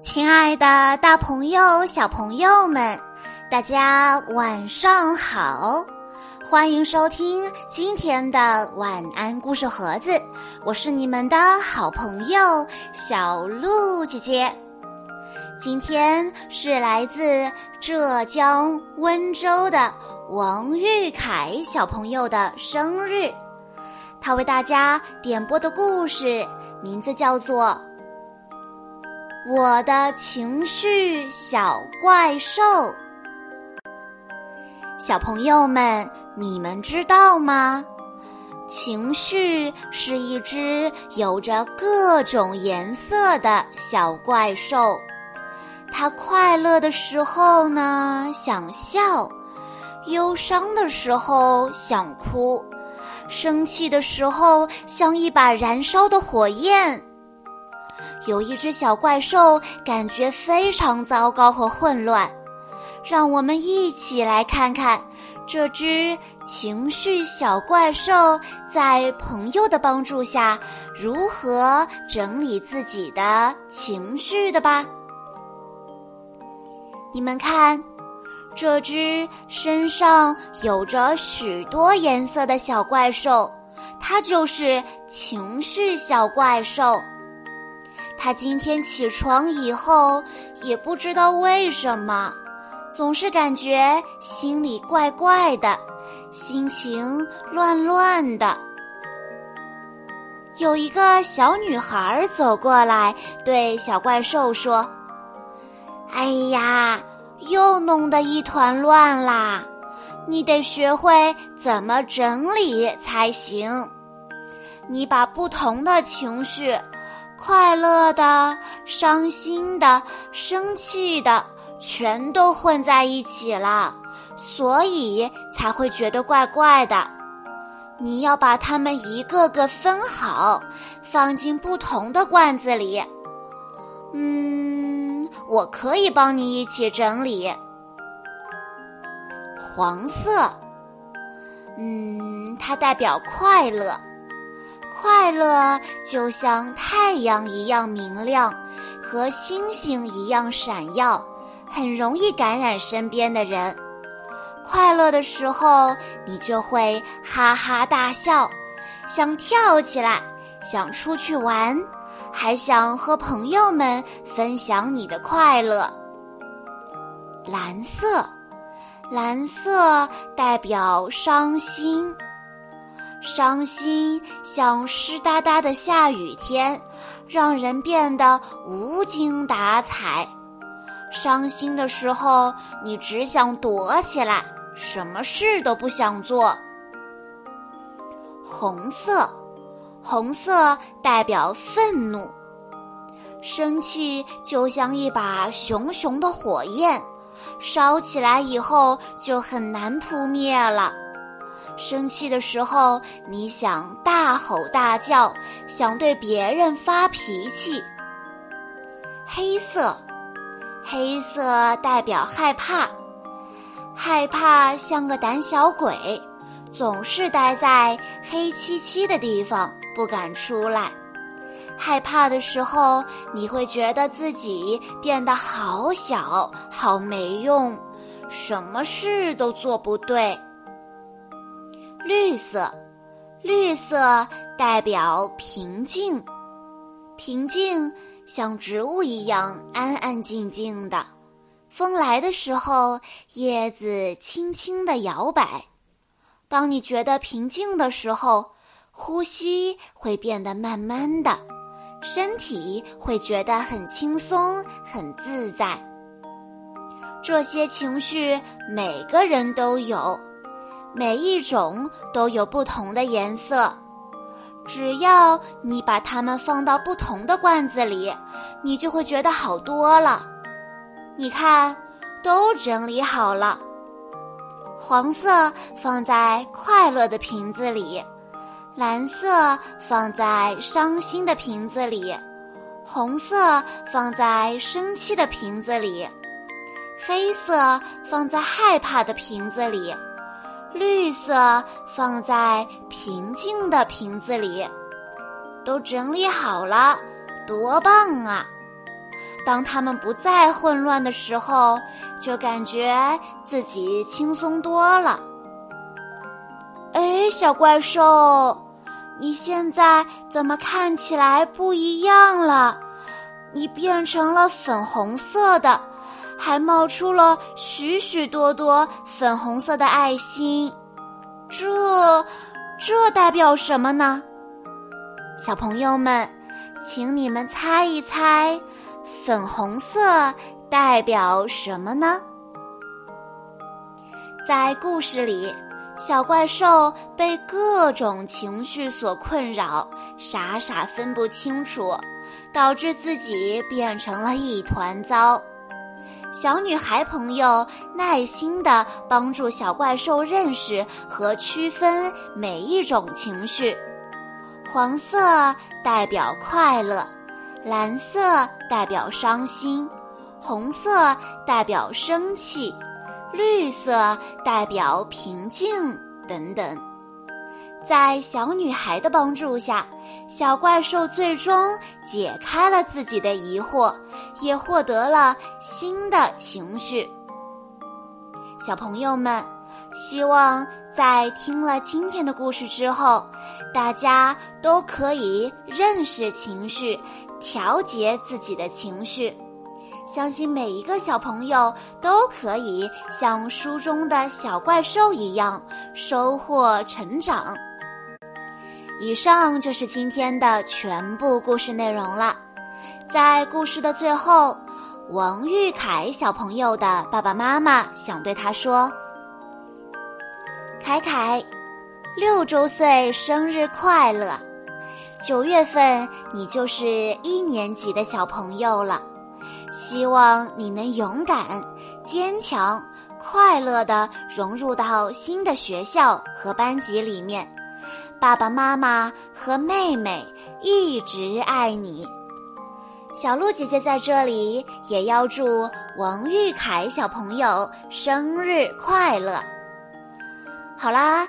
亲爱的，大朋友、小朋友们，大家晚上好！欢迎收听今天的晚安故事盒子，我是你们的好朋友小鹿姐姐。今天是来自浙江温州的王玉凯小朋友的生日，他为大家点播的故事名字叫做。我的情绪小怪兽，小朋友们，你们知道吗？情绪是一只有着各种颜色的小怪兽，它快乐的时候呢想笑，忧伤的时候想哭，生气的时候像一把燃烧的火焰。有一只小怪兽，感觉非常糟糕和混乱。让我们一起来看看这只情绪小怪兽在朋友的帮助下如何整理自己的情绪的吧。你们看，这只身上有着许多颜色的小怪兽，它就是情绪小怪兽。他今天起床以后，也不知道为什么，总是感觉心里怪怪的，心情乱乱的。有一个小女孩走过来，对小怪兽说：“哎呀，又弄得一团乱啦！你得学会怎么整理才行。你把不同的情绪。”快乐的、伤心的、生气的，全都混在一起了，所以才会觉得怪怪的。你要把它们一个个分好，放进不同的罐子里。嗯，我可以帮你一起整理。黄色，嗯，它代表快乐。快乐就像太阳一样明亮，和星星一样闪耀，很容易感染身边的人。快乐的时候，你就会哈哈大笑，想跳起来，想出去玩，还想和朋友们分享你的快乐。蓝色，蓝色代表伤心。伤心像湿哒哒的下雨天，让人变得无精打采。伤心的时候，你只想躲起来，什么事都不想做。红色，红色代表愤怒。生气就像一把熊熊的火焰，烧起来以后就很难扑灭了。生气的时候，你想大吼大叫，想对别人发脾气。黑色，黑色代表害怕，害怕像个胆小鬼，总是待在黑漆漆的地方不敢出来。害怕的时候，你会觉得自己变得好小，好没用，什么事都做不对。绿色，绿色代表平静，平静像植物一样安安静静的。风来的时候，叶子轻轻的摇摆。当你觉得平静的时候，呼吸会变得慢慢的，身体会觉得很轻松、很自在。这些情绪，每个人都有。每一种都有不同的颜色，只要你把它们放到不同的罐子里，你就会觉得好多了。你看，都整理好了。黄色放在快乐的瓶子里，蓝色放在伤心的瓶子里，红色放在生气的瓶子里，黑色放在害怕的瓶子里。绿色放在平静的瓶子里，都整理好了，多棒啊！当他们不再混乱的时候，就感觉自己轻松多了。哎，小怪兽，你现在怎么看起来不一样了？你变成了粉红色的，还冒出了许许多多粉红色的爱心，这这代表什么呢？小朋友们，请你们猜一猜，粉红色代表什么呢？在故事里，小怪兽被各种情绪所困扰，傻傻分不清楚。导致自己变成了一团糟。小女孩朋友耐心地帮助小怪兽认识和区分每一种情绪：黄色代表快乐，蓝色代表伤心，红色代表生气，绿色代表平静，等等。在小女孩的帮助下，小怪兽最终解开了自己的疑惑，也获得了新的情绪。小朋友们，希望在听了今天的故事之后，大家都可以认识情绪，调节自己的情绪。相信每一个小朋友都可以像书中的小怪兽一样，收获成长。以上就是今天的全部故事内容了。在故事的最后，王玉凯小朋友的爸爸妈妈想对他说：“凯凯，六周岁生日快乐！九月份你就是一年级的小朋友了，希望你能勇敢、坚强、快乐的融入到新的学校和班级里面。”爸爸妈妈和妹妹一直爱你，小鹿姐姐在这里也要祝王玉凯小朋友生日快乐。好啦，